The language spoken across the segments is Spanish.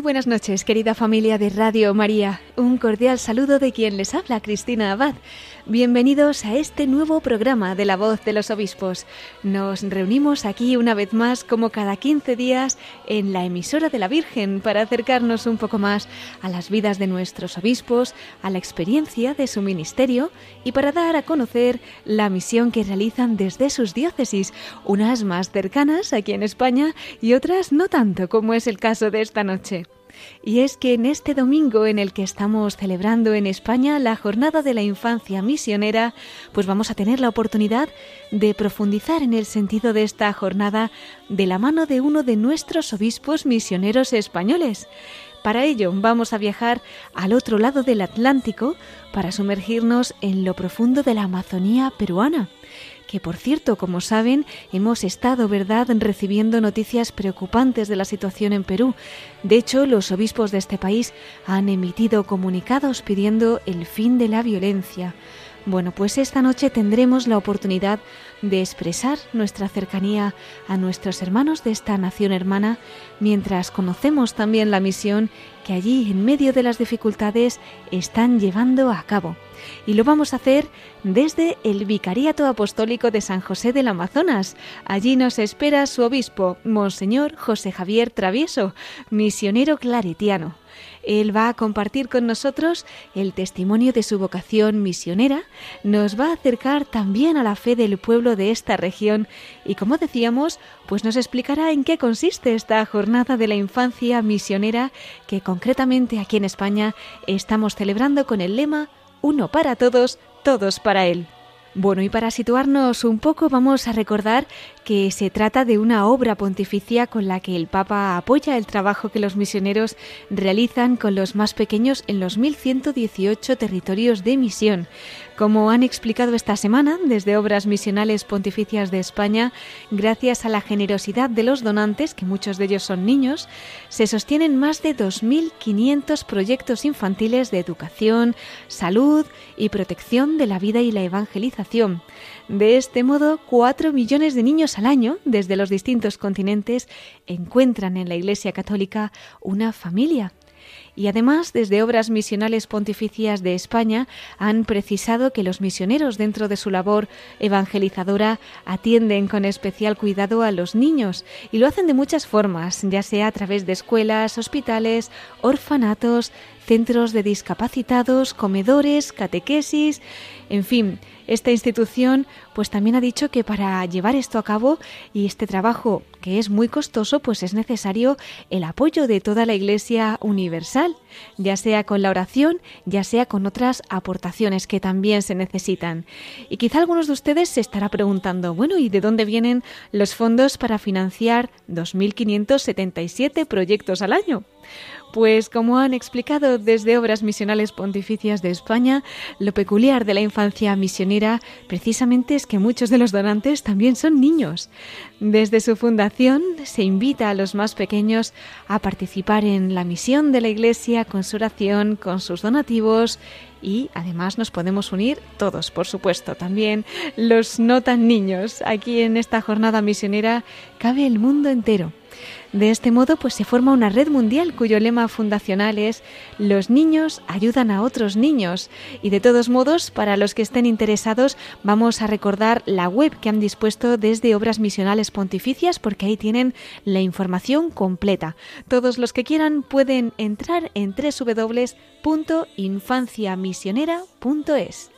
Muy buenas noches, querida familia de Radio María. Un cordial saludo de quien les habla, Cristina Abad. Bienvenidos a este nuevo programa de La Voz de los Obispos. Nos reunimos aquí una vez más, como cada 15 días, en la emisora de la Virgen para acercarnos un poco más a las vidas de nuestros obispos, a la experiencia de su ministerio y para dar a conocer la misión que realizan desde sus diócesis, unas más cercanas aquí en España y otras no tanto, como es el caso de esta noche. Y es que en este domingo en el que estamos celebrando en España la Jornada de la Infancia Misionera, pues vamos a tener la oportunidad de profundizar en el sentido de esta jornada de la mano de uno de nuestros obispos misioneros españoles. Para ello vamos a viajar al otro lado del Atlántico para sumergirnos en lo profundo de la Amazonía peruana que por cierto, como saben, hemos estado, ¿verdad?, recibiendo noticias preocupantes de la situación en Perú. De hecho, los obispos de este país han emitido comunicados pidiendo el fin de la violencia. Bueno, pues esta noche tendremos la oportunidad de expresar nuestra cercanía a nuestros hermanos de esta nación hermana, mientras conocemos también la misión que allí, en medio de las dificultades, están llevando a cabo y lo vamos a hacer desde el Vicariato Apostólico de San José del Amazonas. Allí nos espera su obispo, Monseñor José Javier Travieso, misionero claretiano. Él va a compartir con nosotros el testimonio de su vocación misionera, nos va a acercar también a la fe del pueblo de esta región y, como decíamos, pues nos explicará en qué consiste esta jornada de la infancia misionera que concretamente aquí en España estamos celebrando con el lema uno para todos, todos para Él. Bueno, y para situarnos un poco vamos a recordar que se trata de una obra pontificia con la que el Papa apoya el trabajo que los misioneros realizan con los más pequeños en los 1118 territorios de misión. Como han explicado esta semana desde Obras Misionales Pontificias de España, gracias a la generosidad de los donantes, que muchos de ellos son niños, se sostienen más de 2.500 proyectos infantiles de educación, salud y protección de la vida y la evangelización. De este modo, cuatro millones de niños al año, desde los distintos continentes, encuentran en la Iglesia Católica una familia y además desde Obras Misionales Pontificias de España han precisado que los misioneros dentro de su labor evangelizadora atienden con especial cuidado a los niños. Y lo hacen de muchas formas, ya sea a través de escuelas, hospitales, orfanatos, centros de discapacitados, comedores, catequesis, en fin, esta institución pues también ha dicho que para llevar esto a cabo y este trabajo que es muy costoso, pues es necesario el apoyo de toda la Iglesia universal, ya sea con la oración, ya sea con otras aportaciones que también se necesitan. Y quizá algunos de ustedes se estará preguntando, bueno, ¿y de dónde vienen los fondos para financiar 2.577 proyectos al año? Pues como han explicado desde Obras Misionales Pontificias de España, lo peculiar de la infancia misionera precisamente es que muchos de los donantes también son niños. Desde su fundación se invita a los más pequeños a participar en la misión de la Iglesia con su oración, con sus donativos y además nos podemos unir todos, por supuesto, también los no tan niños. Aquí en esta jornada misionera cabe el mundo entero. De este modo, pues se forma una red mundial cuyo lema fundacional es Los niños ayudan a otros niños. Y de todos modos, para los que estén interesados, vamos a recordar la web que han dispuesto desde Obras Misionales Pontificias, porque ahí tienen la información completa. Todos los que quieran pueden entrar en www.infanciamisionera.es.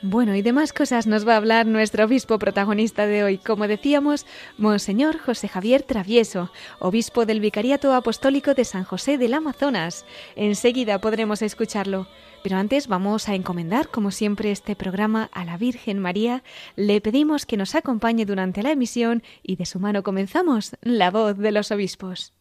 Bueno, y demás cosas nos va a hablar nuestro obispo protagonista de hoy, como decíamos, Monseñor José Javier Travieso, obispo del Vicariato Apostólico de San José del Amazonas. Enseguida podremos escucharlo. Pero antes vamos a encomendar, como siempre, este programa a la Virgen María. Le pedimos que nos acompañe durante la emisión y de su mano comenzamos la voz de los obispos.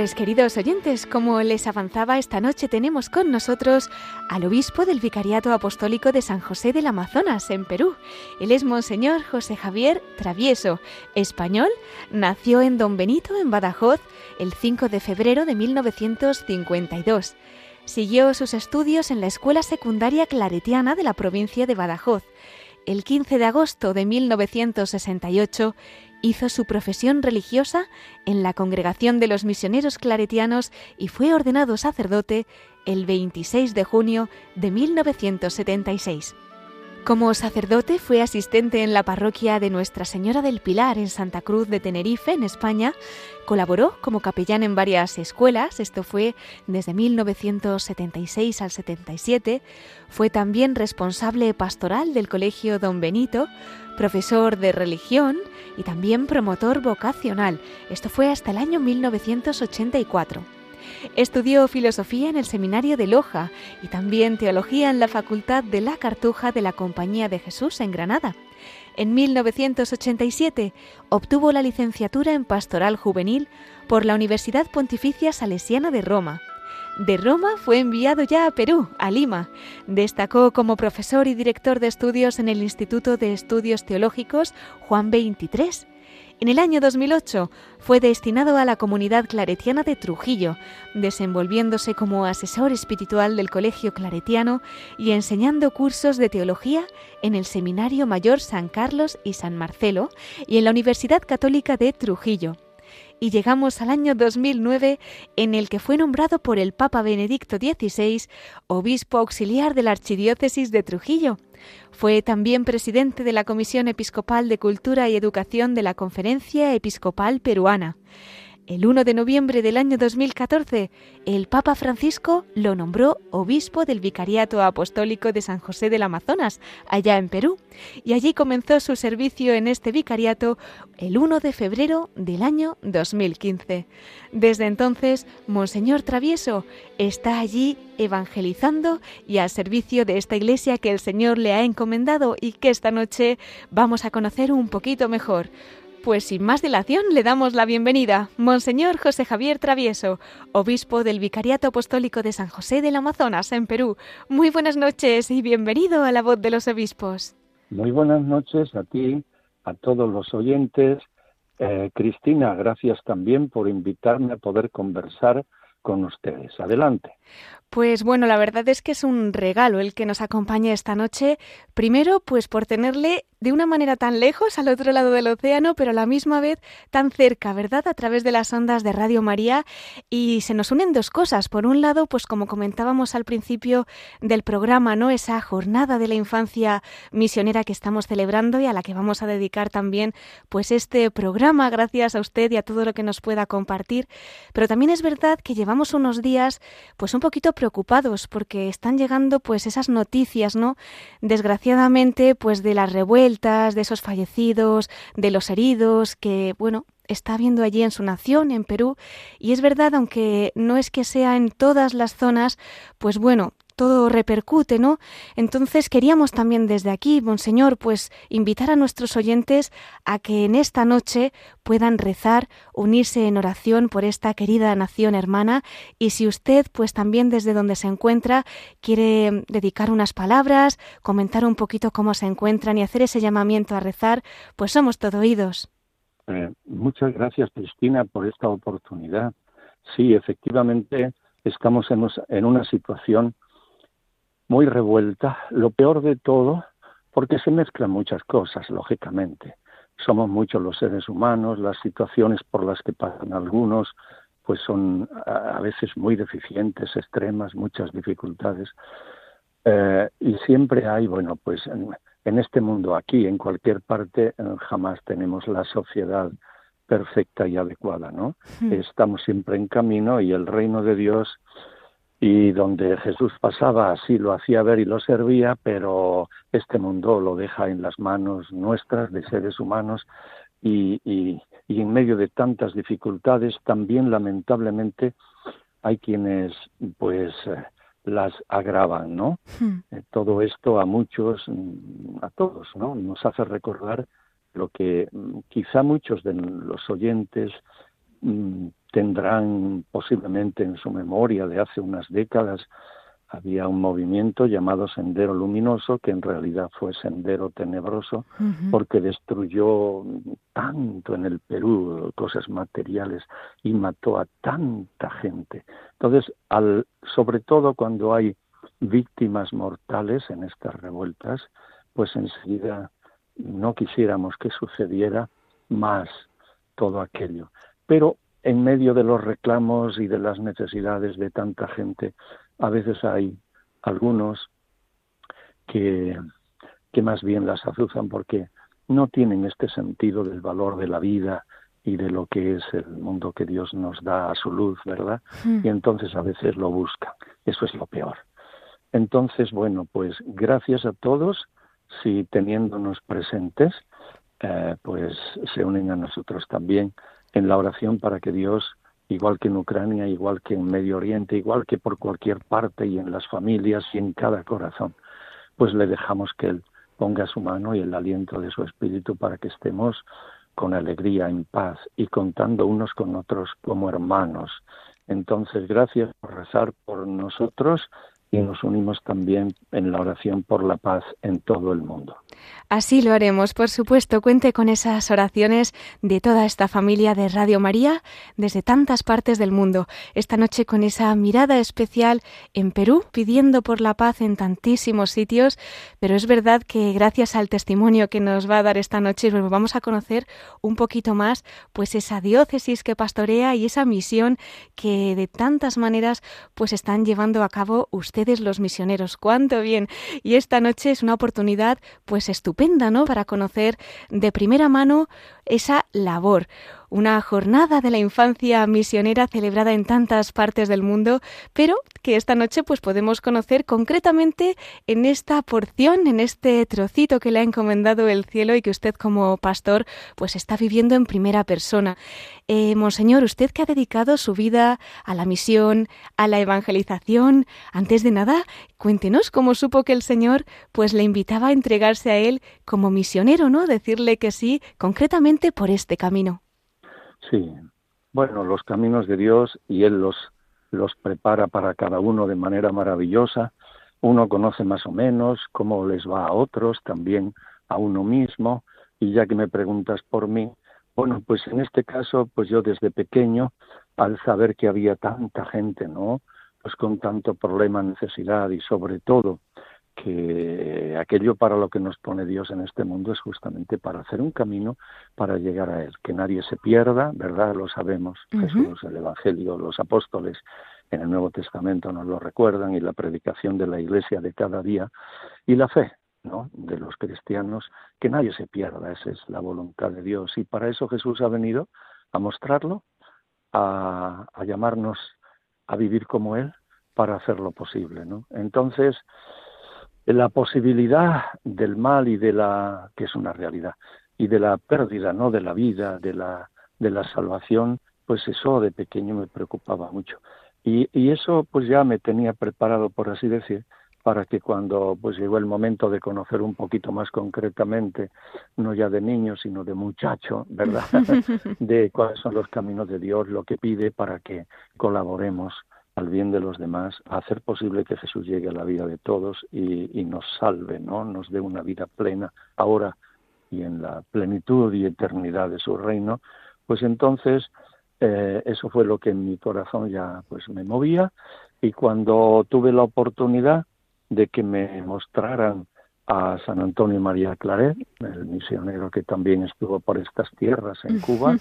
Pues queridos oyentes, como les avanzaba esta noche tenemos con nosotros al obispo del Vicariato Apostólico de San José del Amazonas, en Perú. Él es Monseñor José Javier Travieso, español, nació en Don Benito, en Badajoz, el 5 de febrero de 1952. Siguió sus estudios en la Escuela Secundaria Claretiana de la provincia de Badajoz. El 15 de agosto de 1968 hizo su profesión religiosa en la Congregación de los Misioneros Claretianos y fue ordenado sacerdote el 26 de junio de 1976. Como sacerdote fue asistente en la parroquia de Nuestra Señora del Pilar en Santa Cruz de Tenerife, en España. Colaboró como capellán en varias escuelas, esto fue desde 1976 al 77. Fue también responsable pastoral del Colegio Don Benito, profesor de religión y también promotor vocacional. Esto fue hasta el año 1984. Estudió filosofía en el Seminario de Loja y también teología en la Facultad de la Cartuja de la Compañía de Jesús en Granada. En 1987 obtuvo la licenciatura en Pastoral Juvenil por la Universidad Pontificia Salesiana de Roma. De Roma fue enviado ya a Perú, a Lima. Destacó como profesor y director de estudios en el Instituto de Estudios Teológicos Juan XXIII en el año 2008 fue destinado a la comunidad claretiana de Trujillo, desenvolviéndose como asesor espiritual del Colegio Claretiano y enseñando cursos de teología en el Seminario Mayor San Carlos y San Marcelo y en la Universidad Católica de Trujillo y llegamos al año 2009 en el que fue nombrado por el Papa Benedicto XVI obispo auxiliar de la Archidiócesis de Trujillo. Fue también presidente de la Comisión Episcopal de Cultura y Educación de la Conferencia Episcopal Peruana. El 1 de noviembre del año 2014, el Papa Francisco lo nombró obispo del Vicariato Apostólico de San José del Amazonas, allá en Perú, y allí comenzó su servicio en este vicariato el 1 de febrero del año 2015. Desde entonces, Monseñor Travieso está allí evangelizando y al servicio de esta iglesia que el Señor le ha encomendado y que esta noche vamos a conocer un poquito mejor. Pues sin más dilación le damos la bienvenida, Monseñor José Javier Travieso, obispo del Vicariato Apostólico de San José del Amazonas, en Perú. Muy buenas noches y bienvenido a la voz de los obispos. Muy buenas noches a ti, a todos los oyentes. Eh, Cristina, gracias también por invitarme a poder conversar con ustedes. Adelante. Pues bueno, la verdad es que es un regalo el que nos acompañe esta noche. Primero, pues por tenerle de una manera tan lejos al otro lado del océano, pero a la misma vez tan cerca, ¿verdad? A través de las ondas de Radio María. Y se nos unen dos cosas. Por un lado, pues como comentábamos al principio del programa, ¿no? Esa jornada de la infancia misionera que estamos celebrando y a la que vamos a dedicar también, pues este programa, gracias a usted y a todo lo que nos pueda compartir. Pero también es verdad que llevamos unos días, pues un poquito preocupados porque están llegando pues esas noticias, ¿no? Desgraciadamente pues de las revueltas, de esos fallecidos, de los heridos que, bueno, está viendo allí en su nación, en Perú, y es verdad, aunque no es que sea en todas las zonas, pues bueno, todo repercute, ¿no? Entonces queríamos también desde aquí, Monseñor, pues invitar a nuestros oyentes a que en esta noche puedan rezar, unirse en oración por esta querida nación hermana y si usted, pues también desde donde se encuentra, quiere dedicar unas palabras, comentar un poquito cómo se encuentran y hacer ese llamamiento a rezar, pues somos todo oídos. Eh, muchas gracias, Cristina, por esta oportunidad. Sí, efectivamente, estamos en una situación muy revuelta, lo peor de todo, porque se mezclan muchas cosas, lógicamente. Somos muchos los seres humanos, las situaciones por las que pasan algunos, pues son a veces muy deficientes, extremas, muchas dificultades. Eh, y siempre hay, bueno, pues en, este mundo, aquí, en cualquier parte, eh, jamás tenemos la sociedad perfecta y adecuada, ¿no? Hmm. Estamos siempre en camino y el reino de Dios y donde Jesús pasaba así lo hacía ver y lo servía, pero este mundo lo deja en las manos nuestras de seres humanos y, y, y en medio de tantas dificultades también lamentablemente hay quienes pues eh, las agravan, ¿no? Hmm. Eh, todo esto a muchos, a todos, ¿no? Nos hace recordar lo que mm, quizá muchos de los oyentes mm, tendrán posiblemente en su memoria de hace unas décadas había un movimiento llamado Sendero Luminoso, que en realidad fue Sendero Tenebroso, porque destruyó tanto en el Perú cosas materiales y mató a tanta gente. Entonces, al, sobre todo cuando hay víctimas mortales en estas revueltas, pues enseguida no quisiéramos que sucediera más todo aquello. Pero en medio de los reclamos y de las necesidades de tanta gente, a veces hay algunos que, que más bien las azuzan porque no tienen este sentido del valor de la vida y de lo que es el mundo que Dios nos da a su luz, ¿verdad? Hmm. Y entonces a veces lo buscan. Eso es lo peor. Entonces, bueno, pues gracias a todos si teniéndonos presentes, eh, pues se unen a nosotros también en la oración para que Dios, igual que en Ucrania, igual que en Medio Oriente, igual que por cualquier parte y en las familias y en cada corazón, pues le dejamos que Él ponga su mano y el aliento de su espíritu para que estemos con alegría, en paz y contando unos con otros como hermanos. Entonces, gracias por rezar por nosotros y nos unimos también en la oración por la paz en todo el mundo. Así lo haremos, por supuesto. Cuente con esas oraciones de toda esta familia de Radio María desde tantas partes del mundo. Esta noche con esa mirada especial en Perú, pidiendo por la paz en tantísimos sitios, pero es verdad que gracias al testimonio que nos va a dar esta noche pues vamos a conocer un poquito más pues esa diócesis que pastorea y esa misión que de tantas maneras pues están llevando a cabo ustedes los misioneros. Cuánto bien. Y esta noche es una oportunidad pues estupenda, ¿no? Para conocer de primera mano esa labor una jornada de la infancia misionera celebrada en tantas partes del mundo, pero que esta noche pues podemos conocer concretamente en esta porción, en este trocito que le ha encomendado el cielo y que usted como pastor pues está viviendo en primera persona. Eh, Monseñor, usted que ha dedicado su vida a la misión, a la evangelización, antes de nada, cuéntenos cómo supo que el Señor pues le invitaba a entregarse a él como misionero, ¿no? Decirle que sí, concretamente por este camino. Sí, bueno, los caminos de Dios y Él los, los prepara para cada uno de manera maravillosa. Uno conoce más o menos cómo les va a otros, también a uno mismo. Y ya que me preguntas por mí, bueno, pues en este caso, pues yo desde pequeño, al saber que había tanta gente, ¿no? Pues con tanto problema, necesidad y sobre todo que aquello para lo que nos pone Dios en este mundo es justamente para hacer un camino para llegar a Él, que nadie se pierda, ¿verdad? Lo sabemos, Jesús, el Evangelio, los apóstoles en el Nuevo Testamento nos lo recuerdan y la predicación de la Iglesia de cada día y la fe, ¿no? De los cristianos, que nadie se pierda, esa es la voluntad de Dios y para eso Jesús ha venido a mostrarlo, a, a llamarnos a vivir como Él para hacerlo posible, ¿no? Entonces, la posibilidad del mal y de la que es una realidad y de la pérdida no de la vida de la de la salvación pues eso de pequeño me preocupaba mucho. Y, y eso pues ya me tenía preparado por así decir para que cuando pues llegó el momento de conocer un poquito más concretamente no ya de niño sino de muchacho verdad de cuáles son los caminos de Dios lo que pide para que colaboremos al bien de los demás, a hacer posible que Jesús llegue a la vida de todos y, nos salve, ¿no? Nos dé una vida plena ahora y en la plenitud y eternidad de su reino, pues entonces eh, eso fue lo que en mi corazón ya pues me movía y cuando tuve la oportunidad de que me mostraran a San Antonio María Claret, el misionero que también estuvo por estas tierras en Cuba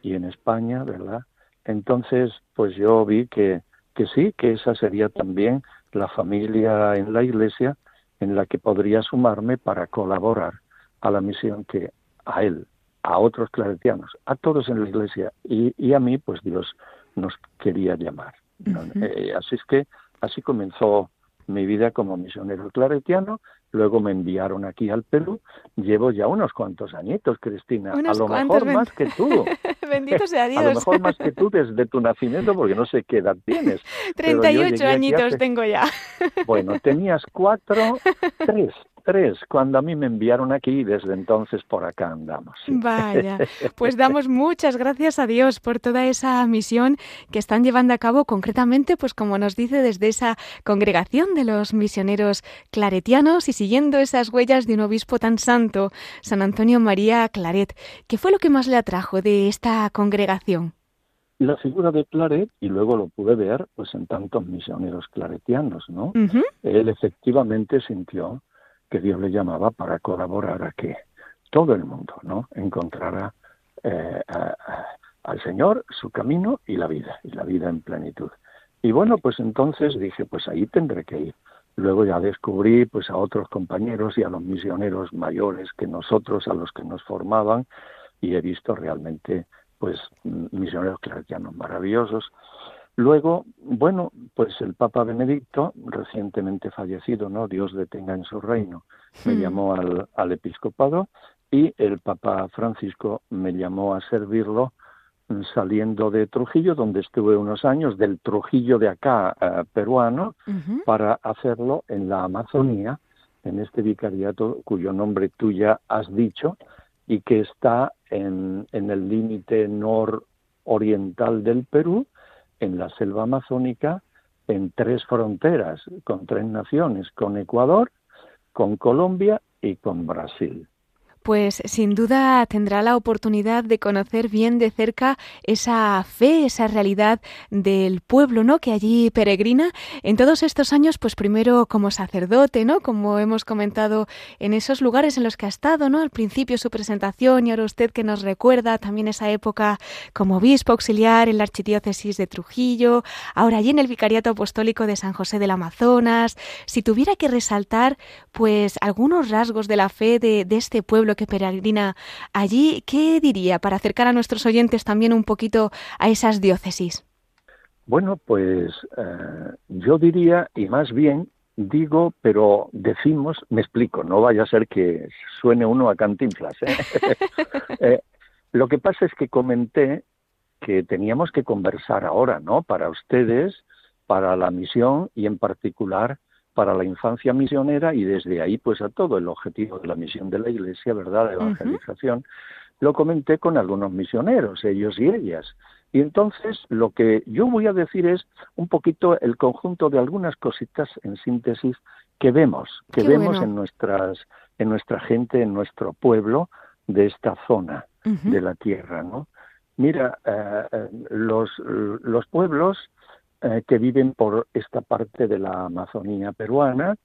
y en España, ¿verdad? Entonces, pues yo vi que que sí, que esa sería también la familia en la iglesia en la que podría sumarme para colaborar a la misión que a él, a otros claretianos, a todos en la iglesia y, a mí, pues Dios nos quería llamar. Eh, así es que así comenzó mi vida como misionero claretiano Luego me enviaron aquí al Perú. Llevo ya unos cuantos añitos, Cristina. a lo mejor más que tú. Bendito sea Dios. A lo mejor más que tú desde tu nacimiento, porque no sé qué edad tienes. 38 añitos tengo ya. Bueno, tenías cuatro, tres, tres, cuando a mí me enviaron aquí y desde entonces por acá andamos. Vaya, pues damos muchas gracias a Dios por toda esa misión que están llevando a cabo concretamente, pues como nos dice, desde esa congregación de los misioneros claretianos y siguiendo esas huellas de un obispo tan santo, San Antonio María Claret. ¿Qué fue lo que más le atrajo de esta congregación? la figura de Claret, y luego lo pude ver pues en tantos misioneros claretianos, ¿no? Él efectivamente sintió que Dios le llamaba para colaborar a que todo el mundo, ¿no? Encontrara eh, al Señor su camino y la vida, y la vida en plenitud. Y bueno, pues entonces dije, pues ahí tendré que ir. Luego ya descubrí pues a otros compañeros y a los misioneros mayores que nosotros, a los que nos formaban, y he visto realmente pues misioneros claretianos maravillosos. Luego, bueno, pues el Papa Benedicto, recientemente fallecido, ¿no? Dios detenga en su reino, me hmm. llamó al, al episcopado y el Papa Francisco me llamó a servirlo saliendo de Trujillo, donde estuve unos años, del Trujillo de acá eh, peruano, para hacerlo en la Amazonía, en este vicariato cuyo nombre tú ya has dicho, y que está en, en el límite nororiental del Perú, en la selva amazónica, en tres fronteras, con tres naciones, con Ecuador, con Colombia y con Brasil pues sin duda tendrá la oportunidad de conocer bien de cerca esa fe, esa realidad del pueblo, ¿no? Que allí peregrina en todos estos años, pues primero como sacerdote, ¿no? Como hemos comentado en esos lugares en los que ha estado, ¿no? Al principio su presentación y ahora usted que nos recuerda también esa época como obispo auxiliar en la archidiócesis de Trujillo, ahora allí en el vicariato apostólico de San José del Amazonas. Si tuviera que resaltar, pues algunos rasgos de la fe de, de este pueblo que peregrina allí, ¿qué diría para acercar a nuestros oyentes también un poquito a esas diócesis? Bueno, pues eh, yo diría, y más bien digo, pero decimos, me explico, no vaya a ser que suene uno a cantinflas. ¿eh? Eh, lo que pasa es que comenté que teníamos que conversar ahora, ¿no? Para ustedes, para la misión y en particular para la infancia misionera y desde ahí pues a todo el objetivo de la misión de la Iglesia, ¿verdad?, de evangelización, lo comenté con algunos misioneros, ellos y ellas. Y entonces lo que yo voy a decir es un poquito el conjunto de algunas cositas en síntesis que vemos, que vemos en nuestras en nuestra gente, en nuestro pueblo de esta zona de la tierra, ¿no? Mira, eh, eh, los, los pueblos eh, que viven por esta parte de la Amazonía peruana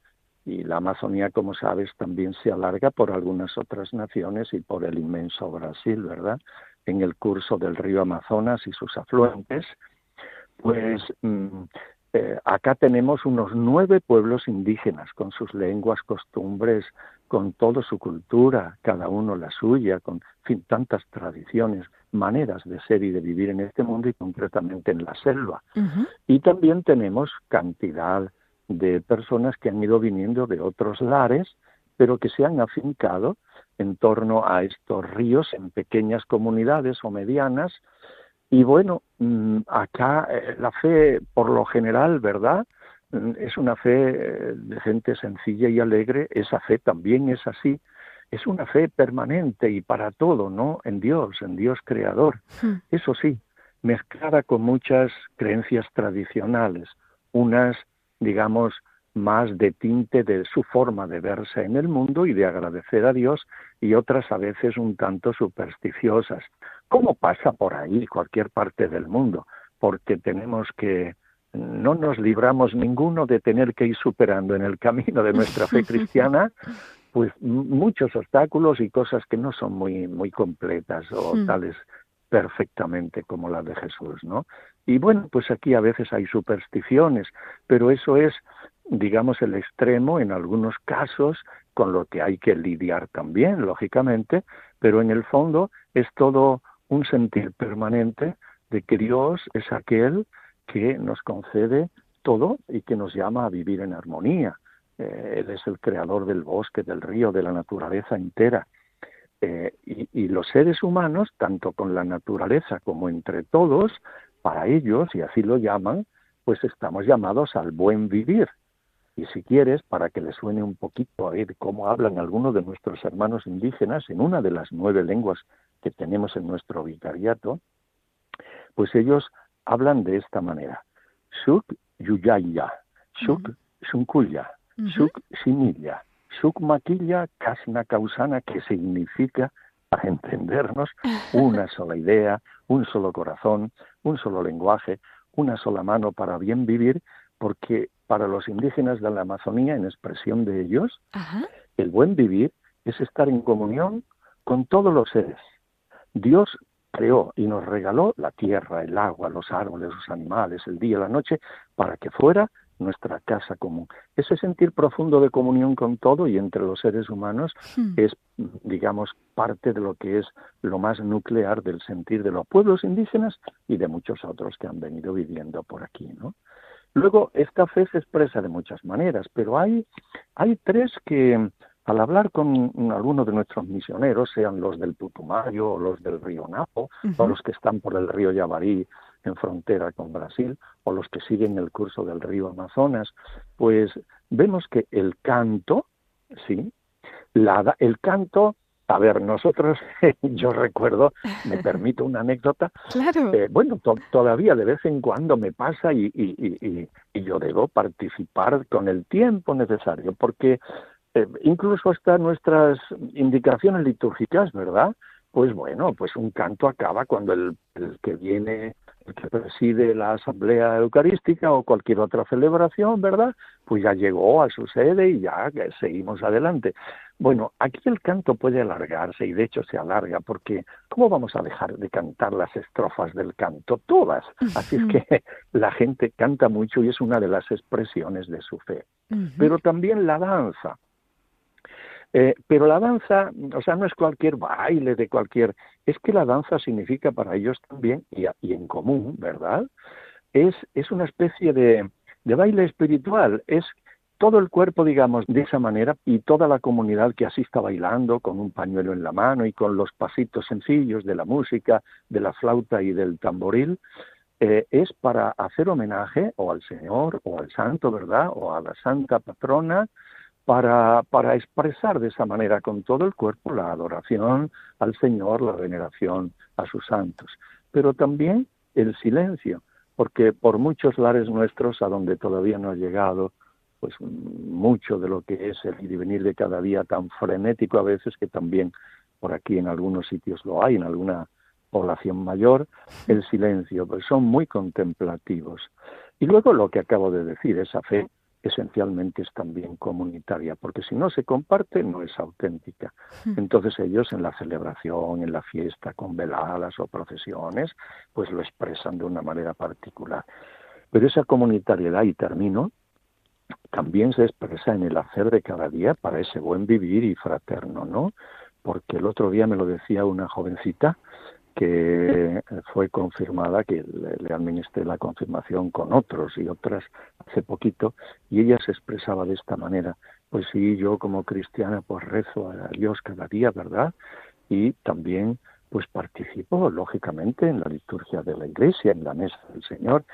y la Amazonía, como sabes, también se alarga por algunas otras naciones y por el inmenso Brasil, ¿verdad? En el curso del río Amazonas y sus afluentes, pues mm, eh, acá tenemos unos nueve pueblos indígenas con sus lenguas, costumbres, con toda su cultura, cada uno la suya, con fin, tantas tradiciones, maneras de ser y de vivir en este mundo y concretamente en la selva. Y también tenemos cantidad de personas que han ido viniendo de otros lares, pero que se han afincado en torno a estos ríos en pequeñas comunidades o medianas. Y bueno, mm, acá eh, la fe, por lo general, ¿verdad? Es una fe eh, de gente sencilla y alegre, esa fe también es así, es una fe permanente y para todo, ¿no? En Dios, en Dios creador. Hmm. Eso sí, mezclada con muchas creencias tradicionales, unas, digamos, más de tinte de su forma de verse en el mundo y de agradecer a Dios y otras a veces un tanto supersticiosas, como pasa por ahí cualquier parte del mundo, porque tenemos que no nos libramos ninguno de tener que ir superando en el camino de nuestra fe cristiana pues muchos obstáculos y cosas que no son muy muy completas o hmm. tales perfectamente como la de Jesús, ¿no? Y bueno, pues aquí a veces hay supersticiones, pero eso es digamos el extremo en algunos casos con lo que hay que lidiar también, lógicamente, pero en el fondo es todo un sentir permanente de que Dios es aquel que nos concede todo y que nos llama a vivir en armonía. Eh, él es el creador del bosque, del río, de la naturaleza entera. Eh, y, los seres humanos, tanto con la naturaleza como entre todos, para ellos, y así lo llaman, pues estamos llamados al buen vivir. Y si quieres, para que le suene un poquito a ver cómo hablan algunos de nuestros hermanos indígenas en una de las nueve lenguas que tenemos en nuestro vicariato, pues ellos hablan de esta manera. Shuk yuyaya, shuk shunkuya, shuk similla, shuk maquilla kasna causana, que significa, para entendernos, una sola idea, un solo corazón, un solo lenguaje, una sola mano para bien vivir, porque para los indígenas de la Amazonía, en expresión de ellos, el buen vivir es estar en comunión con todos los seres. Dios creó y nos regaló la tierra, el agua, los árboles, los animales, el día, la noche, para que fuera nuestra casa común. Ese sentir profundo de comunión con todo y entre los seres humanos hmm. es, digamos, parte de lo que es lo más nuclear del sentir de los pueblos indígenas y de muchos otros que han venido viviendo por aquí, ¿no? Luego, esta fe se expresa de muchas maneras, pero hay, hay tres que, al hablar con algunos de nuestros misioneros, sean los del Putumayo o los del río Napo, o los que están por el río Yabarí en frontera con Brasil, o los que siguen el curso del río Amazonas, pues vemos que el canto, sí, la, el canto a ver, nosotros, yo recuerdo, me permito una anécdota, claro. Eh, bueno, todavía de vez en cuando me pasa y, y, y, yo debo participar con el tiempo necesario, porque eh, incluso hasta nuestras indicaciones litúrgicas, ¿verdad? Pues bueno, pues un canto acaba cuando el, que viene, el que preside la asamblea eucarística o cualquier otra celebración, ¿verdad? Pues ya llegó a su sede y ya seguimos adelante. Bueno, aquí el canto puede alargarse y de hecho se alarga porque ¿cómo vamos a dejar de cantar las estrofas del canto? Todas. Así es que la gente canta mucho y es una de las expresiones de su fe. Pero también la danza. Eh, pero la danza, o sea, no es cualquier baile de cualquier, es que la danza significa para ellos también, y, y en común, ¿verdad? Es, es una especie de, de baile espiritual, es todo el cuerpo, digamos, de esa manera y toda la comunidad que así está bailando con un pañuelo en la mano y con los pasitos sencillos de la música, de la flauta y del tamboril, eh, es para hacer homenaje o al Señor o al Santo, ¿verdad? O a la Santa Patrona para, para expresar de esa manera con todo el cuerpo la adoración al Señor, la veneración a sus santos, pero también el silencio, porque por muchos lares nuestros a donde todavía no ha llegado pues mucho de lo que es el ir y venir de cada día tan frenético a veces que también por aquí en algunos sitios lo hay, en alguna población mayor, el silencio, pues son muy contemplativos. Y luego lo que acabo de decir, esa fe esencialmente es también comunitaria, porque si no se comparte no es auténtica. Entonces ellos en la celebración, en la fiesta, con veladas o procesiones, pues lo expresan de una manera particular. Pero esa comunitariedad, y termino, también se expresa en el hacer de cada día para ese buen vivir y fraterno, ¿no? Porque el otro día me lo decía una jovencita que fue confirmada, que le, administré la confirmación con otros y otras hace poquito, y ella se expresaba de esta manera, pues sí, yo como cristiana pues rezo a Dios cada día, ¿verdad? Y también pues participo lógicamente en la liturgia de la iglesia, en la mesa del Señor,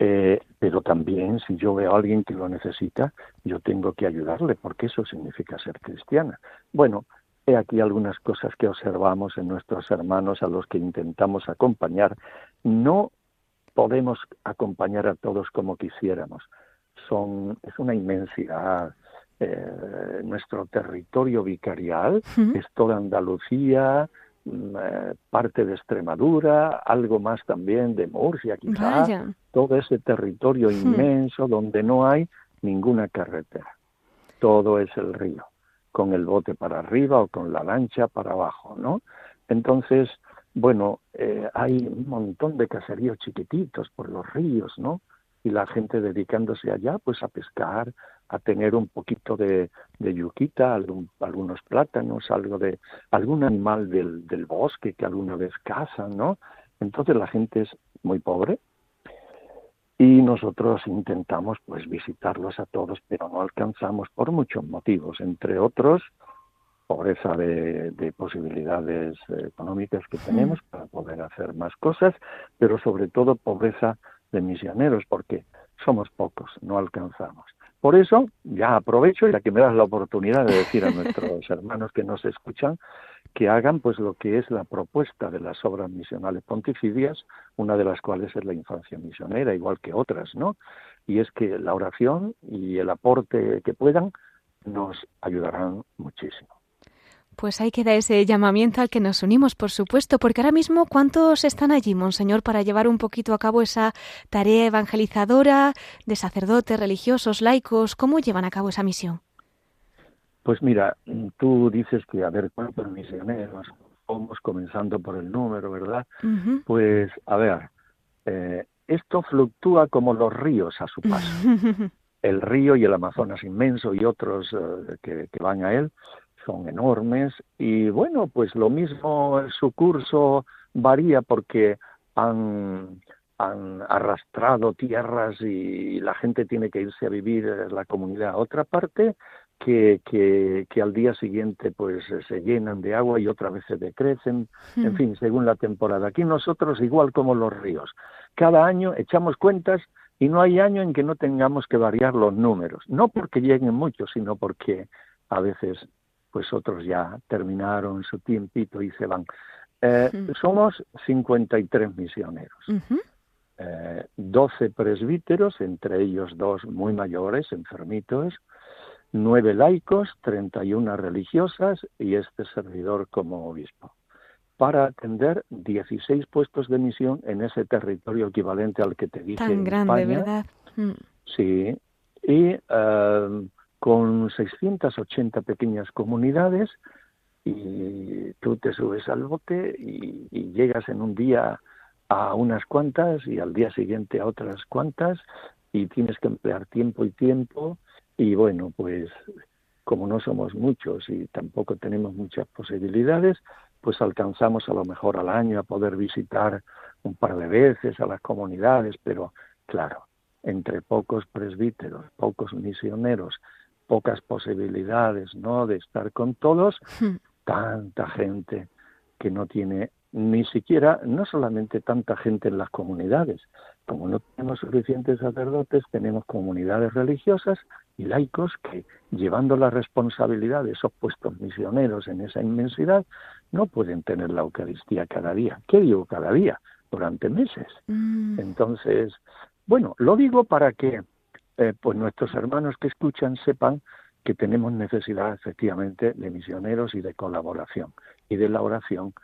eh, pero también si yo veo a alguien que lo necesita, yo tengo que ayudarle, porque eso significa ser cristiana. Bueno, he aquí algunas cosas que observamos en nuestros hermanos a los que intentamos acompañar. No podemos acompañar a todos como quisiéramos. Son, es una inmensidad. Eh, nuestro territorio vicarial es toda Andalucía, mm, eh, parte de Extremadura, algo más también de Murcia, quizá, todo ese territorio inmenso donde no hay ninguna carretera. Todo es el río con el bote para arriba o con la lancha para abajo, ¿no? Entonces, bueno, eh, hay un montón de caseríos chiquititos por los ríos, ¿no? Y la gente dedicándose allá, pues a pescar, a tener un poquito de, yuquita, algunos plátanos, algo de algún animal del, del bosque que alguna vez cazan, ¿no? Entonces la gente es muy pobre, y nosotros intentamos pues visitarlos a todos, pero no alcanzamos por muchos motivos, entre otros pobreza de, posibilidades económicas que tenemos para poder hacer más cosas, pero sobre todo pobreza de misioneros, porque somos pocos, no alcanzamos. Por eso, ya aprovecho, ya que me das la oportunidad de decir a nuestros hermanos que nos escuchan, que hagan pues lo que es la propuesta de las obras misionales pontificias, una de las cuales es la infancia misionera, igual que otras, ¿no? Y es que la oración y el aporte que puedan nos ayudarán muchísimo. Pues ahí queda ese llamamiento al que nos unimos, por supuesto, porque ahora mismo ¿cuántos están allí, Monseñor, para llevar un poquito a cabo esa tarea evangelizadora de sacerdotes, religiosos, laicos? ¿Cómo llevan a cabo esa misión? Pues mira, tú dices que a ver cuántos misioneros, vamos comenzando por el número, ¿verdad? Pues a ver, eh, esto fluctúa como los ríos a su paso. el río y el Amazonas inmenso y otros eh, que, que, van a él son enormes y bueno, pues lo mismo su curso varía porque han, han arrastrado tierras y la gente tiene que irse a vivir la comunidad a otra parte que, que, que, al día siguiente pues se llenan de agua y otra vez se decrecen, en hmm. fin, según la temporada. Aquí nosotros igual como los ríos. Cada año echamos cuentas y no hay año en que no tengamos que variar los números, no porque lleguen muchos, sino porque a veces pues otros ya terminaron su tiempito y se van. Eh, somos 53 misioneros, eh, 12 presbíteros, entre ellos dos muy mayores, enfermitos, nueve laicos, 31 religiosas y este servidor como obispo, para atender 16 puestos de misión en ese territorio equivalente al que te dije. Tan grande, ¿verdad? Mm. Sí, y eh, con 680 pequeñas comunidades y tú te subes al bote y, llegas en un día a unas cuantas y al día siguiente a otras cuantas y tienes que emplear tiempo y tiempo. Y bueno, pues como no somos muchos y tampoco tenemos muchas posibilidades, pues alcanzamos a lo mejor al año a poder visitar un par de veces a las comunidades, pero claro, entre pocos presbíteros, pocos misioneros, pocas posibilidades, ¿no? De estar con todos, hmm. tanta gente que no tiene ni siquiera, no solamente tanta gente en las comunidades, como no tenemos suficientes sacerdotes, tenemos comunidades religiosas y laicos que, llevando la responsabilidad de esos puestos misioneros en esa inmensidad, no pueden tener la Eucaristía cada día. ¿Qué digo cada día? Durante meses. Mm. Entonces, bueno, lo digo para que eh, pues nuestros hermanos que escuchan sepan que tenemos necesidad efectivamente de misioneros y de colaboración y de la oración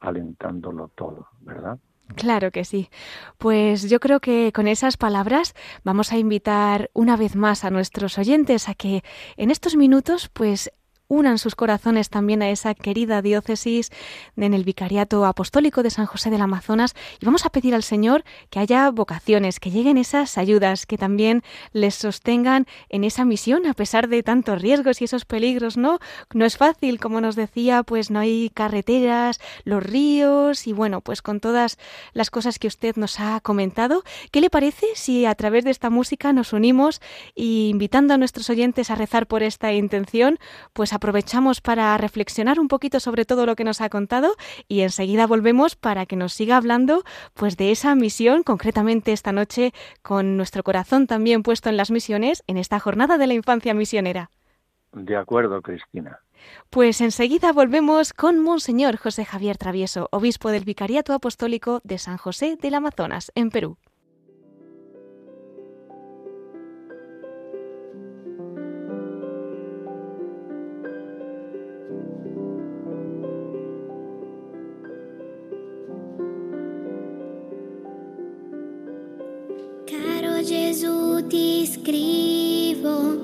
alentándolo todo, ¿verdad? Claro que sí. Pues yo creo que con esas palabras vamos a invitar una vez más a nuestros oyentes a que en estos minutos pues unan sus corazones también a esa querida diócesis en el Vicariato Apostólico de San José del Amazonas. Y vamos a pedir al Señor que haya vocaciones, que lleguen esas ayudas, que también les sostengan en esa misión a pesar de tantos riesgos y esos peligros, ¿no? No es fácil, como nos decía, pues no hay carreteras, los ríos y bueno, pues con todas las cosas que usted nos ha comentado, ¿qué le parece si a través de esta música nos unimos y invitando a nuestros oyentes a rezar por esta intención, pues aprovechamos para reflexionar un poquito sobre todo lo que nos ha contado y enseguida volvemos para que nos siga hablando pues de esa misión, concretamente esta noche con nuestro corazón también puesto en las misiones en esta jornada de la infancia misionera. De acuerdo, Cristina. Pues enseguida volvemos con Monseñor José Javier Travieso, obispo del Vicariato Apostólico de San José del Amazonas, en Perú. Ti scrivo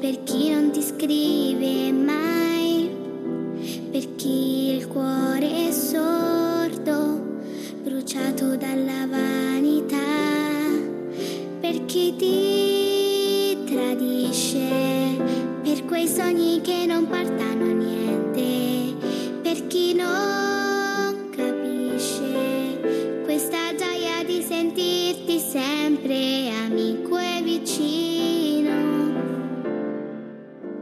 per chi non ti scrive mai, per chi il cuore è sordo, bruciato dalla vanità, per chi ti tradisce, per quei sogni che non portano a niente, per chi non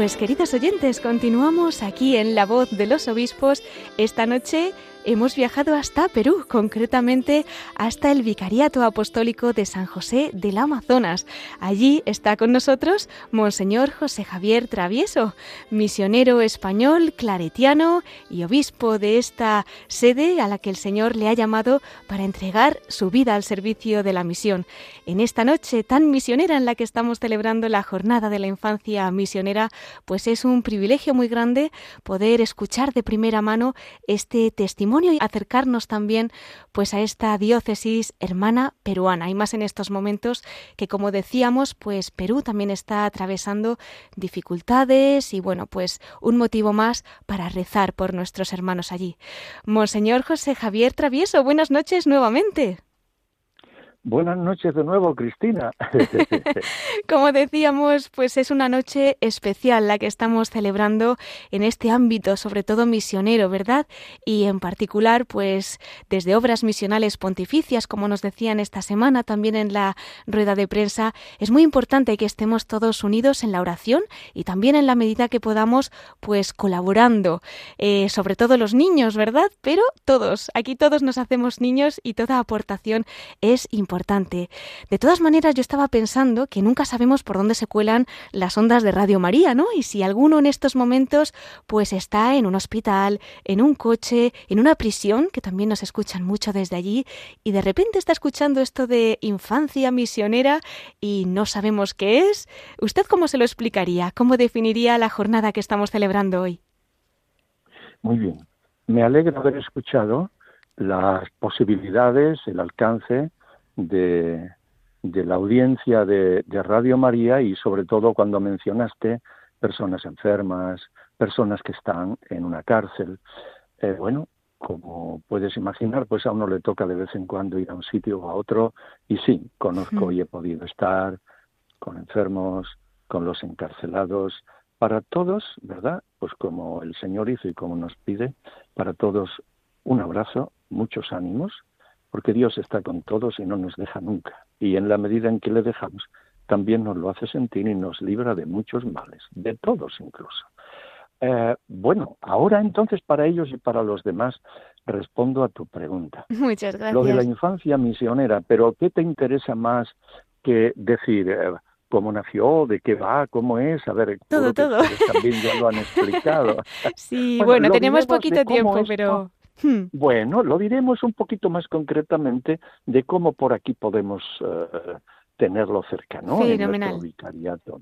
Pues queridos oyentes, continuamos aquí en La Voz de los Obispos. Esta noche hemos viajado hasta Perú, concretamente hasta el Vicariato Apostólico de San José del Amazonas. Allí está con nosotros Monseñor José Javier Travieso, misionero español, claretiano y obispo de esta sede a la que el Señor le ha llamado para entregar su vida al servicio de la misión. En esta noche tan misionera en la que estamos celebrando la jornada de la infancia misionera, pues es un privilegio muy grande poder escuchar de primera mano este testimonio y acercarnos también pues a esta diócesis hermana peruana y más en estos momentos que como decíamos pues Perú también está atravesando dificultades y bueno pues un motivo más para rezar por nuestros hermanos allí. Monseñor José Javier Travieso, buenas noches nuevamente. Buenas noches de nuevo, Cristina. Como decíamos, pues es una noche especial la que estamos celebrando en este ámbito, sobre todo misionero, ¿verdad? Y en particular, pues desde obras misionales pontificias, como nos decían esta semana también en la rueda de prensa, es muy importante que estemos todos unidos en la oración y también en la medida que podamos, pues colaborando, eh, sobre todo los niños, ¿verdad? Pero todos, aquí todos nos hacemos niños y toda aportación es importante importante. De todas maneras, yo estaba pensando que nunca sabemos por dónde se cuelan las ondas de Radio María, ¿no? Y si alguno en estos momentos pues está en un hospital, en un coche, en una prisión, que también nos escuchan mucho desde allí, y de repente está escuchando esto de infancia misionera y no sabemos qué es, ¿usted cómo se lo explicaría? ¿Cómo definiría la jornada que estamos celebrando hoy? Muy bien. Me alegra haber escuchado las posibilidades, el alcance de, la audiencia de, Radio María y sobre todo cuando mencionaste personas enfermas, personas que están en una cárcel. Eh, bueno, como puedes imaginar, pues a uno le toca de vez en cuando ir a un sitio o a otro y sí, conozco y he podido estar con enfermos, con los encarcelados, para todos, ¿verdad? Pues como el Señor hizo y como nos pide, para todos un abrazo, muchos ánimos porque Dios está con todos y no nos deja nunca. Y en la medida en que le dejamos, también nos lo hace sentir y nos libra de muchos males, de todos incluso. Eh, bueno, ahora entonces para ellos y para los demás respondo a tu pregunta. Muchas gracias. Lo de la infancia misionera, pero ¿qué te interesa más que decir eh, cómo nació, de qué va, cómo es? A ver, todo, todo. También ya lo han explicado. sí, bueno, tenemos poquito tiempo, pero... Hmm. Bueno, lo diremos un poquito más concretamente de cómo por aquí podemos uh, tenerlo cercano en nuestro vicariato.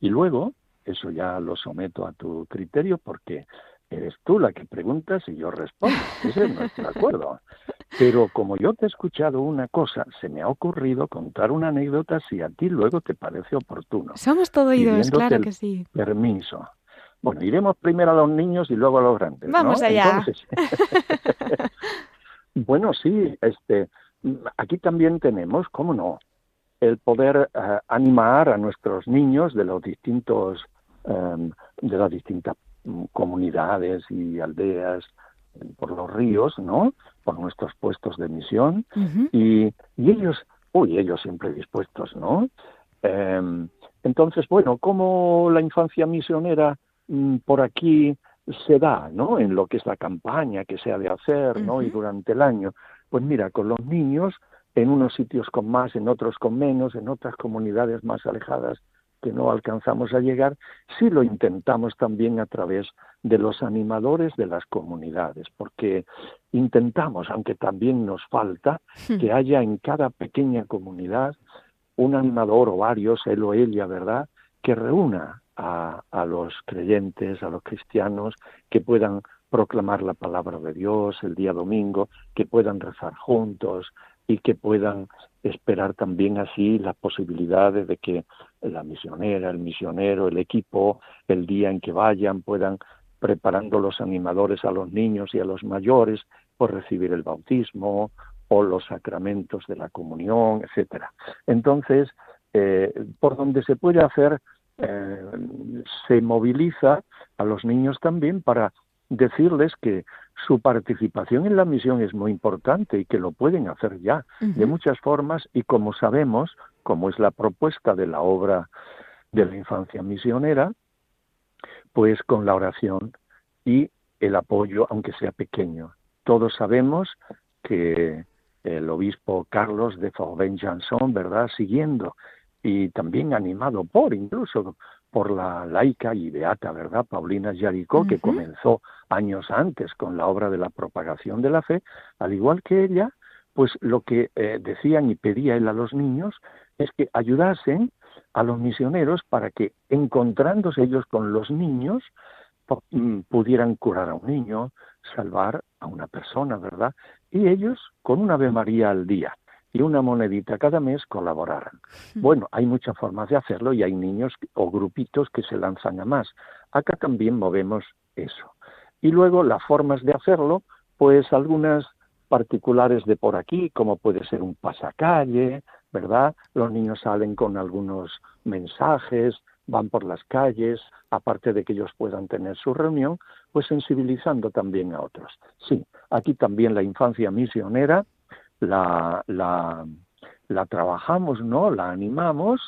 Y luego, eso ya lo someto a tu criterio porque eres tú la que preguntas y yo respondo. Ese es nuestro acuerdo. Pero como yo te he escuchado una cosa, se me ha ocurrido contar una anécdota si a ti luego te parece oportuno. Somos todo oídos, claro que sí. Permiso. Bueno, iremos primero a los niños y luego a los grandes. Vamos allá. bueno, sí, este, aquí también tenemos, cómo no, el poder eh, animar a nuestros niños de los distintos, em, de las distintas mm, comunidades y aldeas por los ríos, ¿no? Por nuestros puestos de misión y, y, ellos, uy, ellos siempre dispuestos, ¿no? Em, entonces, bueno, como la infancia misionera por aquí se da, ¿no? En lo que es la campaña que se ha de hacer, ¿no? Y durante el año. Pues mira, con los niños, en unos sitios con más, en otros con menos, en otras comunidades más alejadas que no alcanzamos a llegar, sí lo intentamos también a través de los animadores de las comunidades, porque intentamos, aunque también nos falta, hmm. que haya en cada pequeña comunidad un animador o varios, él o ella, ¿verdad?, que reúna a, los creyentes, a los cristianos, que puedan proclamar la palabra de Dios el día domingo, que puedan rezar juntos y que puedan esperar también así las posibilidades de que la misionera, el misionero, el equipo, el día en que vayan, puedan preparando los animadores a los niños y a los mayores por recibir el bautismo o los sacramentos de la comunión, etcétera. Entonces, eh, por donde se puede hacer eh, se moviliza a los niños también para decirles que su participación en la misión es muy importante y que lo pueden hacer ya de muchas formas y como sabemos, como es la propuesta de la obra de la infancia misionera, pues con la oración y el apoyo, aunque sea pequeño. Todos sabemos que el obispo Carlos de Fauven-Janson, ¿verdad? Siguiendo y también animado por, incluso por la laica y beata, ¿verdad? Paulina Yaricó, que comenzó años antes con la obra de la propagación de la fe, al igual que ella, pues lo que eh, decían y pedía él a los niños es que ayudasen a los misioneros para que, encontrándose ellos con los niños, mm, pudieran curar a un niño, salvar a una persona, ¿verdad? Y ellos, con una Ave María al día y una monedita cada mes, colaboraran. Bueno, hay muchas formas de hacerlo y hay niños o grupitos que se lanzan a más. Acá también movemos eso. Y luego las formas de hacerlo, pues algunas particulares de por aquí, como puede ser un pasacalle, ¿verdad? Los niños salen con algunos mensajes, van por las calles, aparte de que ellos puedan tener su reunión, pues sensibilizando también a otros. Sí, aquí también la infancia misionera la, la, la trabajamos, ¿no? La animamos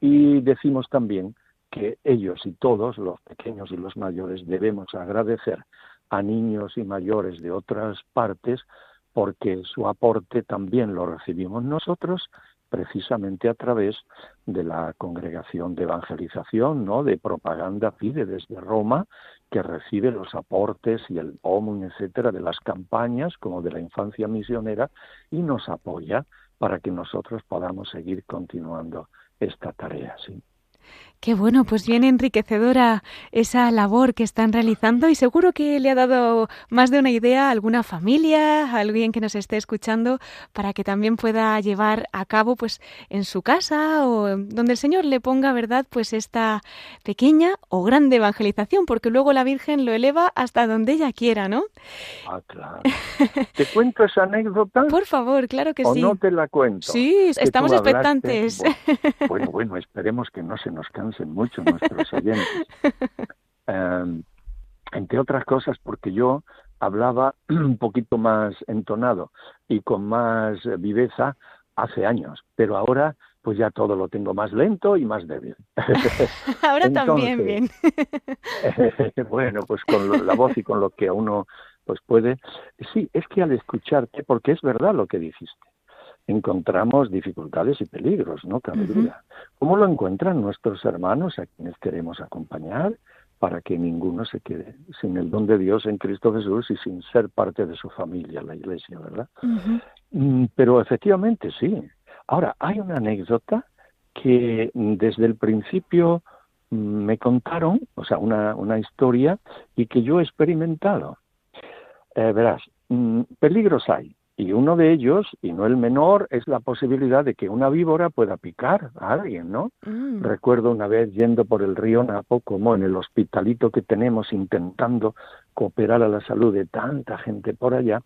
y decimos también que ellos y todos, los pequeños y los mayores, debemos agradecer a niños y mayores de otras partes porque su aporte también lo recibimos nosotros precisamente a través de la congregación de evangelización, ¿no? de propaganda FIDE desde Roma, que recibe los aportes y el OMUN, etcétera, de las campañas como de la infancia misionera y nos apoya para que nosotros podamos seguir continuando esta tarea, sí. Qué bueno, pues bien enriquecedora esa labor que están realizando y seguro que le ha dado más de una idea a alguna familia, a alguien que nos esté escuchando, para que también pueda llevar a cabo pues en su casa o donde el Señor le ponga, ¿verdad? Pues esta pequeña o grande evangelización, porque luego la Virgen lo eleva hasta donde ella quiera, ¿no? Ah, claro. ¿Te cuento esa anécdota? Por favor, claro que sí. ¿O no te la cuento? Sí, estamos expectantes. Bueno, bueno, esperemos que no se nos canse mucho nuestros oyentes. Em, entre otras cosas porque yo hablaba un poquito más entonado y con más viveza hace años, pero ahora pues ya todo lo tengo más lento y más débil. ahora también bien. bueno, pues con la voz y con lo que uno pues puede. Sí, es que al escucharte, porque es verdad lo que dijiste, encontramos dificultades y peligros, no cabe duda. ¿Cómo lo encuentran nuestros hermanos a quienes queremos acompañar para que ninguno se quede sin el don de Dios en Cristo Jesús y sin ser parte de su familia, la iglesia, verdad? Mm, pero efectivamente sí. Ahora, hay una anécdota que desde el principio mm, me contaron, o sea, una, una historia y que yo he experimentado. Eh, verás, mm, peligros hay, y uno de ellos, y no el menor, es la posibilidad de que una víbora pueda picar a alguien, ¿no? Mm. Recuerdo una vez yendo por el río Napo, como en el hospitalito que tenemos intentando cooperar a la salud de tanta gente por allá,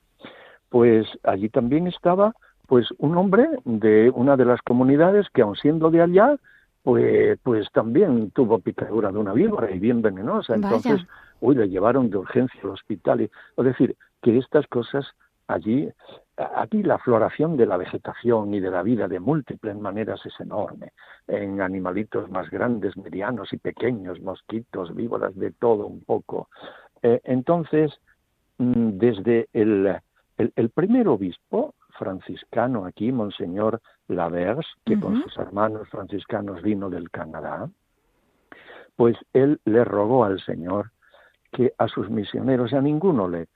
pues allí también estaba pues un hombre de una de las comunidades que aun siendo de allá, pues, pues también tuvo picadura de una víbora y bien venenosa. Entonces, uy, le llevaron de urgencia al hospital. Y, es decir, que estas cosas allí Aquí la floración de la vegetación y de la vida de múltiples maneras es enorme, en animalitos más grandes, medianos y pequeños, mosquitos, víboras, de todo un poco. Eh, entonces, mm, desde el, el, primer obispo franciscano aquí, Monseñor Lavers, que con sus hermanos franciscanos vino del Canadá, pues él le rogó al Señor que a sus misioneros, a ninguno le,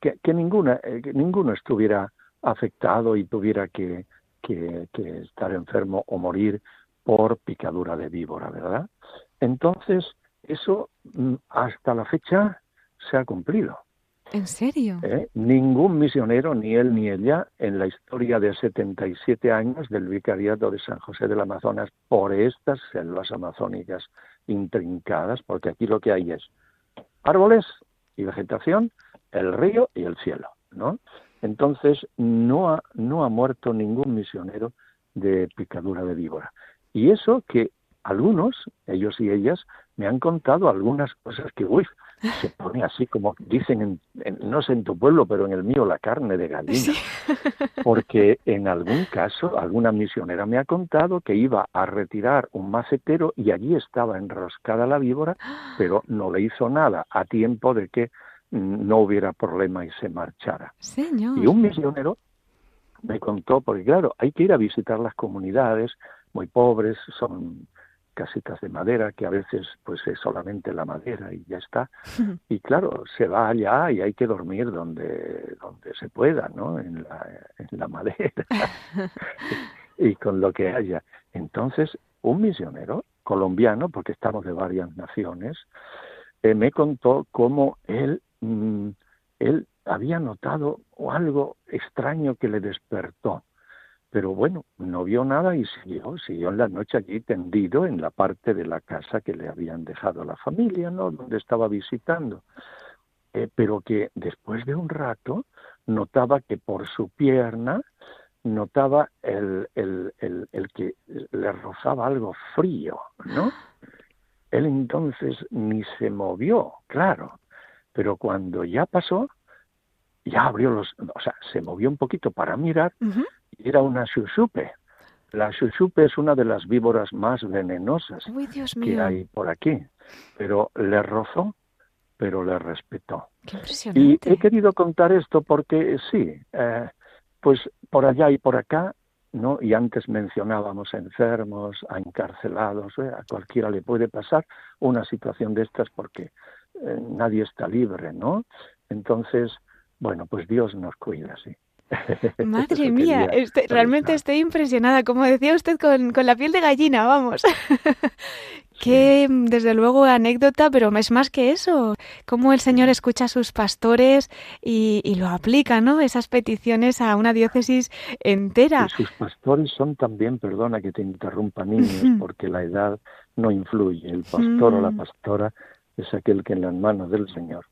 que, que, ninguna, eh, que ninguno estuviera afectado y tuviera que, que, estar enfermo o morir por picadura de víbora, ¿verdad? Entonces, eso mm, hasta la fecha se ha cumplido. ¿En serio? ¿Eh? Ningún misionero, ni él ni ella, en la historia de 77 años del vicariato de San José del Amazonas por estas selvas amazónicas intrincadas, porque aquí lo que hay es árboles y vegetación, el río y el cielo, ¿no? Entonces, no ha, no ha muerto ningún misionero de picadura de víbora. Y eso que algunos, ellos y ellas, me han contado algunas cosas que, uy, se pone así como dicen, en, no sé en tu pueblo, pero en el mío la carne de gallina. Porque en algún caso, alguna misionera me ha contado que iba a retirar un macetero y allí estaba enroscada la víbora, pero no le hizo nada a tiempo de que no hubiera problema y se marchara. Señor. Y un misionero me contó, porque claro, hay que ir a visitar las comunidades muy pobres, son casitas de madera que a veces pues es solamente la madera y ya está y claro se va allá y hay que dormir donde donde se pueda no en la, en la madera y con lo que haya entonces un misionero colombiano porque estamos de varias naciones eh, me contó cómo él mm, él había notado algo extraño que le despertó pero bueno, no vio nada y siguió, siguió en la noche allí tendido en la parte de la casa que le habían dejado la familia, ¿no? Donde estaba visitando. Eh, pero que después de un rato notaba que por su pierna notaba el, el, el, el que le rozaba algo frío, ¿no? Él entonces ni se movió, claro, pero cuando ya pasó, ya abrió los, o sea, se movió un poquito para mirar era una chuchupe. La chuchupe es una de las víboras más venenosas que hay por aquí, pero le rozó, pero le respetó. y he querido contar esto porque sí, eh, pues por allá y por acá, ¿no? Y antes mencionábamos a enfermos, a encarcelados, ¿eh? a cualquiera le puede pasar una situación de estas porque eh, nadie está libre, ¿no? Entonces, bueno, pues Dios nos cuida, sí. Madre mía, realmente estoy impresionada, como decía usted, con, la piel de gallina, vamos. Qué, desde luego, anécdota, pero es más que eso. Cómo el Señor escucha a sus pastores y, lo aplica, ¿no? Esas peticiones a una diócesis entera. sus pastores son también, perdona que te interrumpa, niños, porque la edad no influye. El pastor o la pastora es aquel que en las manos del Señor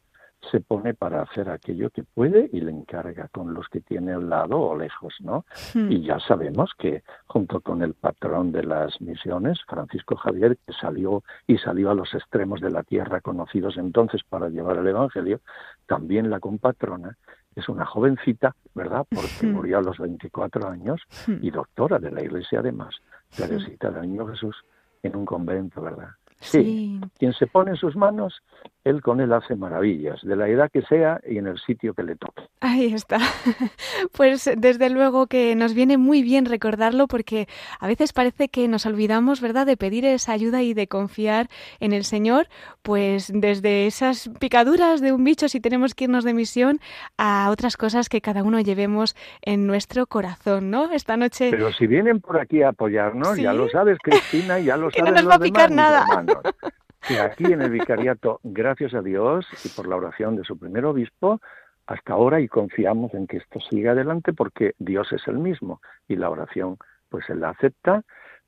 se pone para hacer aquello que puede y le encarga con los que tiene al lado o lejos, ¿no? Hmm. Y ya sabemos que junto con el patrón de las misiones, Francisco Javier, que salió y salió a los extremos de la tierra conocidos entonces para llevar el Evangelio, también la compatrona es una jovencita, ¿verdad? Porque hmm. murió a los 24 años hmm. y doctora de la Iglesia además, Teresita del Niño Jesús, en un convento, ¿verdad? Sí. Quien se pone en sus manos, él con él hace maravillas, de la edad que sea y en el sitio que le toque. Ahí está. Pues desde luego que nos viene muy bien recordarlo porque a veces parece que nos olvidamos, ¿verdad?, de pedir esa ayuda y de confiar en el Señor, pues desde esas picaduras de un bicho si tenemos que irnos de misión a otras cosas que cada uno llevemos en nuestro corazón, ¿no? Esta noche. Pero si vienen por aquí a apoyarnos, ya lo sabes, Cristina, ya lo sabes. no nos va a picar nada. Que aquí en el vicariato, gracias a Dios y por la oración de su primer obispo, hasta ahora y confiamos en que esto siga adelante porque Dios es el mismo y la oración pues él la acepta.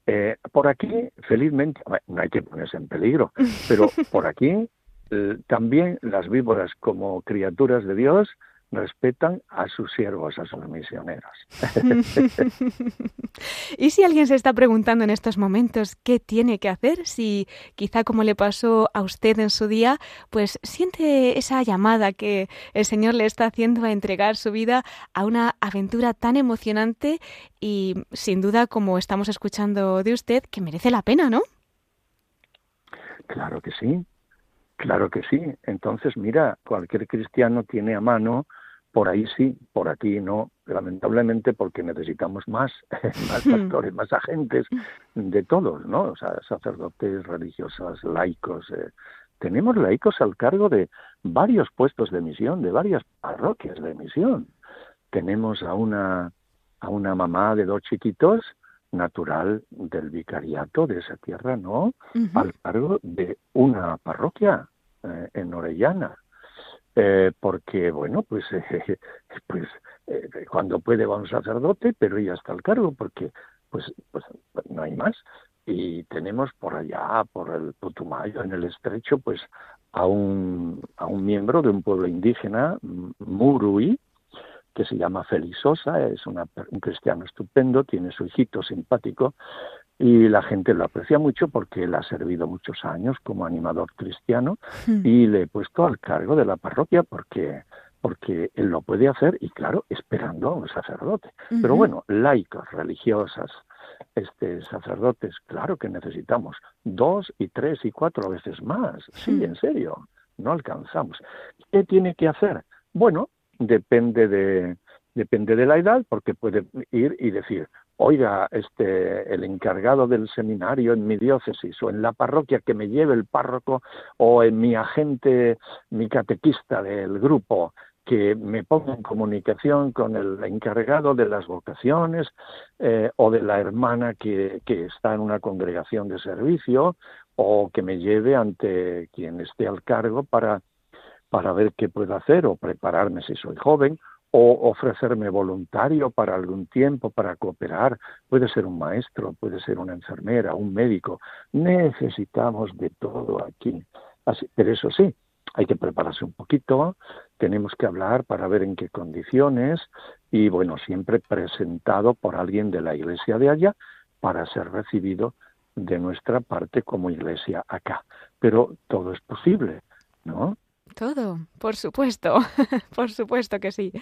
Eh, por aquí, felizmente, no hay que ponerse en peligro, pero por aquí eh, también las víboras como criaturas de Dios respetan a sus siervos, a sus misioneros. ¿Y si alguien se está preguntando en estos momentos qué tiene que hacer? Si quizá como le pasó a usted en su día, pues siente esa llamada que el Señor le está haciendo a entregar su vida a una aventura tan emocionante y sin duda, como estamos escuchando de usted, que merece la pena, ¿no? Claro que sí, Claro que sí. Entonces, mira, cualquier cristiano tiene a mano por ahí sí, por aquí no, lamentablemente porque necesitamos más, más actores, más agentes de todos, ¿no? O sea, sacerdotes, religiosas, laicos. Eh. Tenemos laicos al cargo de varios puestos de misión, de varias parroquias de misión. Tenemos a una, a una mamá de dos chiquitos, natural del vicariato de esa tierra, ¿no? Al cargo de una parroquia eh, en Orellana eh, porque, bueno, pues, eh, pues eh, cuando puede va un sacerdote, pero ella está al cargo, porque pues, pues no hay más. Y tenemos por allá, por el Putumayo, en el estrecho, pues a un, a un miembro de un pueblo indígena, Murui, que se llama Felizosa, es una, un cristiano estupendo, tiene su hijito simpático, y la gente lo aprecia mucho porque él ha servido muchos años como animador cristiano hmm. y le he puesto al cargo de la parroquia porque porque él lo puede hacer y claro esperando a un sacerdote. Pero bueno laicos religiosas este sacerdotes claro que necesitamos dos y tres y cuatro veces más. Sí hmm. en serio no alcanzamos. Qué tiene que hacer bueno depende de depende de la edad porque puede ir y decir oiga, este, el encargado del seminario en mi diócesis o en la parroquia que me lleve el párroco o en mi agente, mi catequista del grupo, que me ponga en comunicación con el encargado de las vocaciones eh, o de la hermana que, que está en una congregación de servicio o que me lleve ante quien esté al cargo para, para ver qué puedo hacer o prepararme si soy joven o ofrecerme voluntario para algún tiempo para cooperar. Puede ser un maestro, puede ser una enfermera, un médico. Necesitamos de todo aquí. Pero eso sí, hay que prepararse un poquito, tenemos que hablar para ver en qué condiciones y bueno, siempre presentado por alguien de la iglesia de allá para ser recibido de nuestra parte como iglesia acá. Pero todo es posible, ¿no? Todo, por supuesto, por supuesto que sí.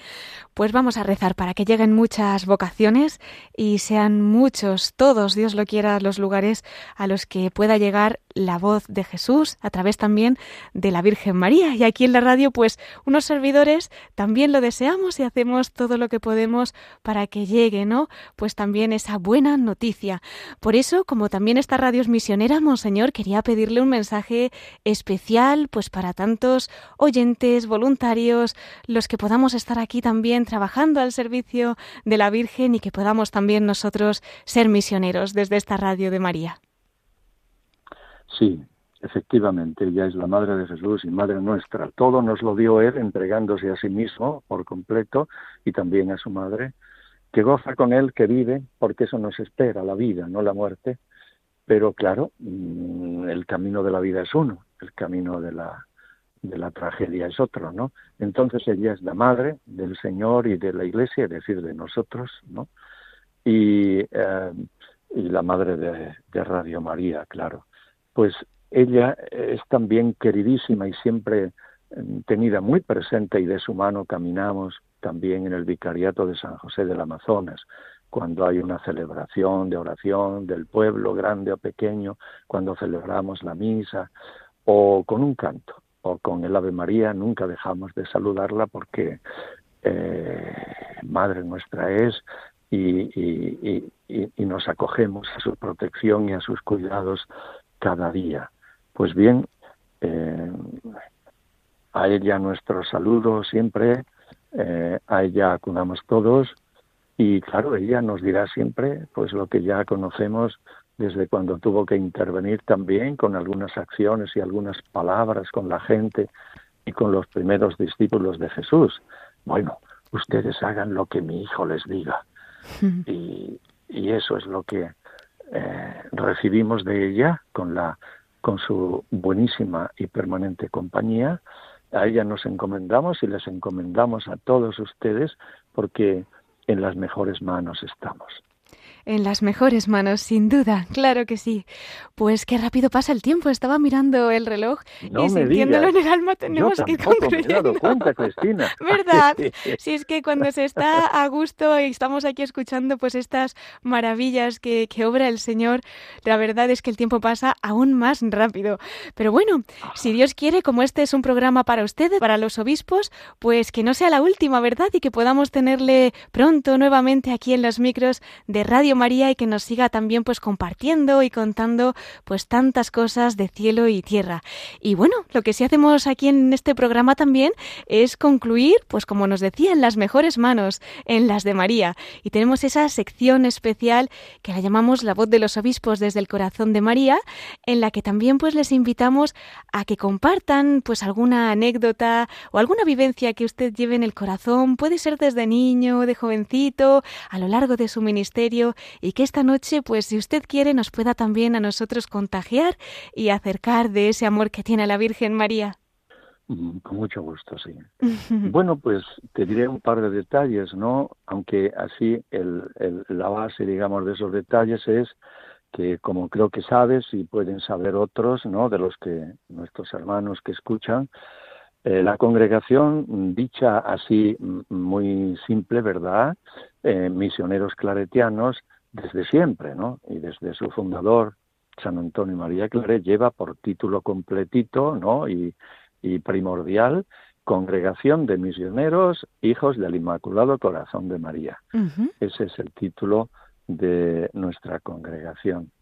Pues vamos a rezar para que lleguen muchas vocaciones y sean muchos, todos, Dios lo quiera, los lugares a los que pueda llegar la voz de Jesús a través también de la Virgen María. Y aquí en la radio, pues unos servidores también lo deseamos y hacemos todo lo que podemos para que llegue, ¿no? Pues también esa buena noticia. Por eso, como también esta radio es misionera, Monseñor, quería pedirle un mensaje especial, pues para tantos oyentes, voluntarios, los que podamos estar aquí también trabajando al servicio de la Virgen y que podamos también nosotros ser misioneros desde esta radio de María. Sí, efectivamente, ella es la Madre de Jesús y Madre nuestra. Todo nos lo dio Él entregándose a sí mismo por completo y también a su Madre, que goza con Él, que vive, porque eso nos espera, la vida, no la muerte. Pero claro, mm, el camino de la vida es uno, el camino de la, de la tragedia es otro, ¿no? Entonces ella es la Madre del Señor y de la Iglesia, es decir, de nosotros, ¿no? Y, eh, la Madre de, de Radio María, claro pues ella es también queridísima y siempre mm, tenida muy presente y de su mano caminamos también en el vicariato de San José del Amazonas, cuando hay una celebración de oración del pueblo, grande o pequeño, cuando celebramos la misa, o con un canto, con el Ave María, nunca dejamos de saludarla porque eh, Madre nuestra es y, y, nos acogemos a su protección y a sus cuidados cada día. Pues bien, eh, a ella nuestro saludo siempre, eh, a ella acudamos todos y claro, ella nos dirá siempre pues lo que ya conocemos desde cuando tuvo que intervenir también con algunas acciones y algunas palabras con la gente y con los primeros discípulos de Jesús. Bueno, ustedes hagan lo que mi hijo les diga. y eso es lo que eh, recibimos de ella con la con su buenísima y permanente compañía. A ella nos encomendamos y les encomendamos a todos ustedes porque en las mejores manos estamos en las mejores manos, sin duda, claro que sí. Pues qué rápido pasa el tiempo. Estaba mirando el reloj y sintiéndolo en el alma tenemos que ir concluyendo. cuenta, Cristina. ¿Verdad? si es que cuando se está a gusto y estamos aquí escuchando pues estas maravillas que, que obra el Señor, la verdad es que el tiempo pasa aún más rápido. Pero bueno, si Dios quiere, como este es un programa para ustedes, para los obispos, pues que no sea la última, ¿verdad? Y que podamos tenerle pronto nuevamente aquí en los micros de Radio María y que nos siga también pues compartiendo y contando pues tantas cosas de cielo y tierra. Y bueno, lo que sí hacemos aquí en este programa también es concluir pues como nos decía en las mejores manos, en las de María. Y tenemos esa sección especial que la llamamos La voz de los obispos desde el corazón de María, en la que también pues les invitamos a que compartan pues alguna anécdota o alguna vivencia que usted lleve en el corazón, puede ser desde niño, de jovencito, a lo largo de su ministerio y que esta noche, pues si usted quiere, nos pueda también a nosotros contagiar y acercar de ese amor que tiene la Virgen María. Mm, con mucho gusto, sí. bueno, pues te diré un par de detalles, ¿no? Aunque así el, la base, digamos, de esos detalles es que como creo que sabes y pueden saber otros, ¿no? De los que nuestros hermanos que escuchan, eh, la congregación, dicha así muy simple, ¿verdad? Eh, misioneros claretianos desde siempre, ¿no? Y desde su fundador, San Antonio María Claret, lleva por título completito, ¿no? Y, primordial, Congregación de Misioneros, Hijos del Inmaculado Corazón de María. Ese es el título de nuestra congregación.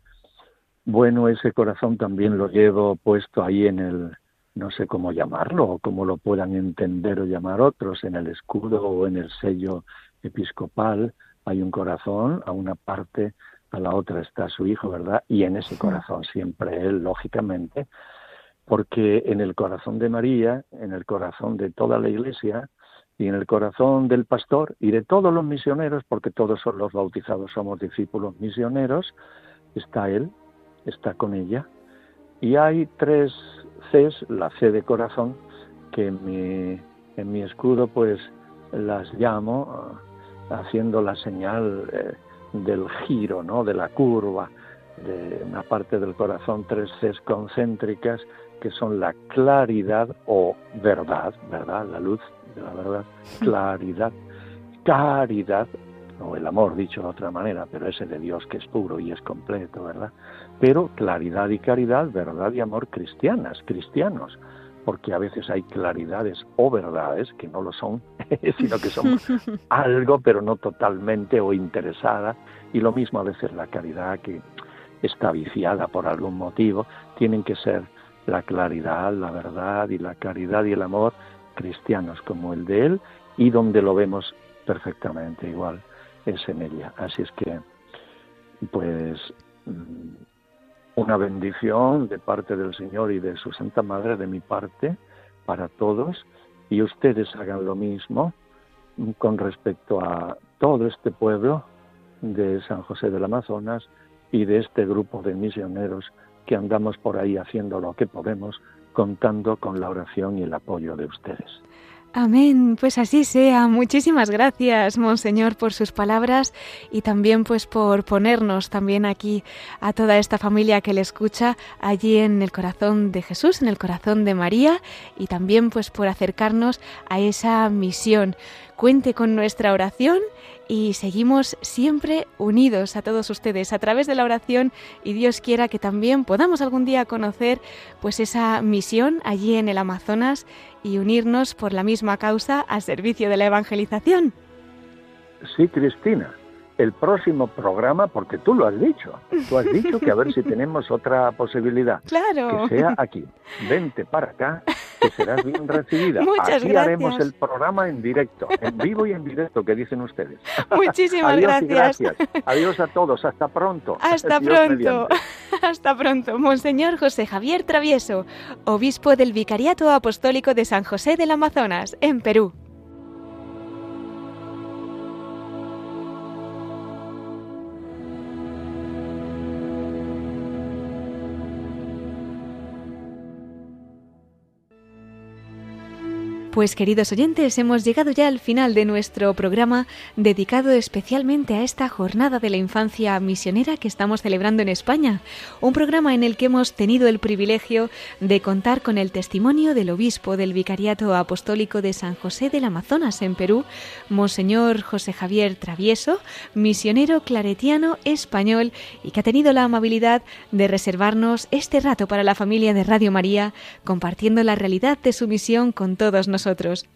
Bueno, ese corazón también lo llevo puesto ahí en el, no sé cómo llamarlo, o cómo lo puedan entender o llamar otros, en el escudo o en el sello episcopal, hay un corazón, a una parte, a la otra está su hijo, ¿verdad? Y en ese corazón siempre él, lógicamente, porque en el corazón de María, en el corazón de toda la iglesia, y en el corazón del pastor y de todos los misioneros, porque todos los bautizados somos discípulos misioneros, está Él, está con ella. Y hay tres Cs, la C de corazón, que en mi, en mi escudo pues las llamo ah, haciendo la señal eh, del giro, ¿no? de la curva, de una parte del corazón, tres Cs concéntricas, que son la claridad o verdad, ¿verdad? La luz de la verdad, claridad, caridad, o el amor dicho de otra manera, pero ese de Dios que es puro y es completo, ¿verdad? Pero claridad y caridad, verdad y amor cristianas, cristianos, porque a veces hay claridades o verdades que no lo son, sino que son algo, pero no totalmente o interesada, y lo mismo a veces la caridad que está viciada por algún motivo, tienen que ser la claridad, la verdad y la caridad y el amor cristianos como el de él y donde lo vemos perfectamente igual es en ella. Así es que, pues, mm, una bendición de parte del Señor y de su Santa Madre, de mi parte, para todos, y ustedes hagan lo mismo con respecto a todo este pueblo de San José del Amazonas y de este grupo de misioneros que andamos por ahí haciendo lo que podemos contando con la oración y el apoyo de ustedes. Amén, pues así sea. Muchísimas gracias, Monseñor, por sus palabras y también pues por ponernos también aquí a toda esta familia que le escucha allí en el corazón de Jesús, en el corazón de María y también pues por acercarnos a esa misión. Cuente con nuestra oración y seguimos siempre unidos a todos ustedes a través de la oración y Dios quiera que también podamos algún día conocer pues esa misión allí en el Amazonas y unirnos por la misma causa al servicio de la evangelización. Sí, Cristina el próximo programa, porque tú lo has dicho, tú has dicho que a ver si tenemos otra posibilidad. Claro. Que sea aquí. Vente para acá, que serás bien recibida. Muchas aquí haremos el programa en directo, en vivo y en directo, que dicen ustedes. Muchísimas Adiós gracias. gracias. Adiós a todos, hasta pronto. Hasta pronto. Hasta pronto. Monseñor José Javier Travieso, obispo del Vicariato Apostólico de San José del Amazonas, en Perú. Pues queridos oyentes, hemos llegado ya al final de nuestro programa dedicado especialmente a esta jornada de la infancia misionera que estamos celebrando en España. Un programa en el que hemos tenido el privilegio de contar con el testimonio del obispo del Vicariato Apostólico de San José del Amazonas en Perú, Monseñor José Javier Travieso, misionero claretiano español y que ha tenido la amabilidad de reservarnos este rato para la familia de Radio María, compartiendo la realidad de su misión con todos nosotros nosotros.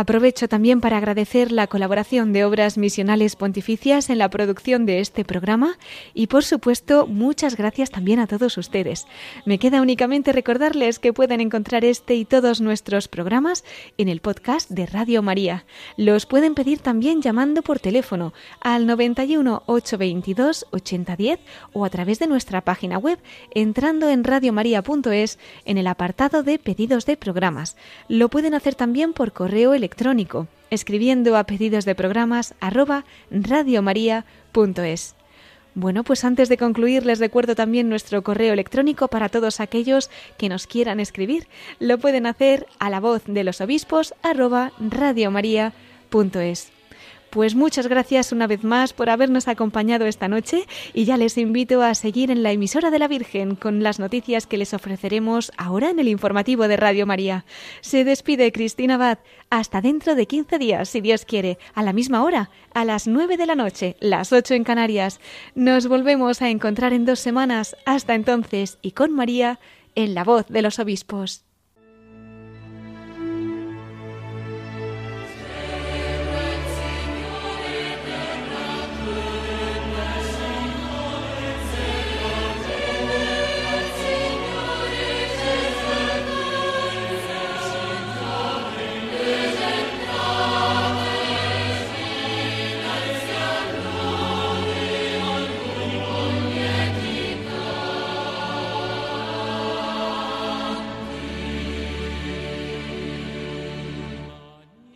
Aprovecho también para agradecer la colaboración de Obras Misionales Pontificias en la producción de este programa y, por supuesto, muchas gracias también a todos ustedes. Me queda únicamente recordarles que pueden encontrar este y todos nuestros programas en el podcast de Radio María. Los pueden pedir también llamando por teléfono al 91 822 8010 o a través de nuestra página web entrando en radiomaria.es en el apartado de pedidos de programas. Lo pueden hacer también por correo electrónico escribiendo a pedidos de programas radiomaria.es. Bueno, pues antes de concluir les recuerdo también nuestro correo electrónico para todos aquellos que nos quieran escribir. Lo pueden hacer a la voz de los obispos arroba radiomaria.es. Pues muchas gracias una vez más por habernos acompañado esta noche y ya les invito a seguir en la emisora de la Virgen con las noticias que les ofreceremos ahora en el informativo de Radio María. Se despide Cristina Abad. Hasta dentro de 15 días, si Dios quiere, a la misma hora, a las 9 de la noche, las 8 en Canarias. Nos volvemos a encontrar en dos semanas. Hasta entonces y con María en la voz de los obispos.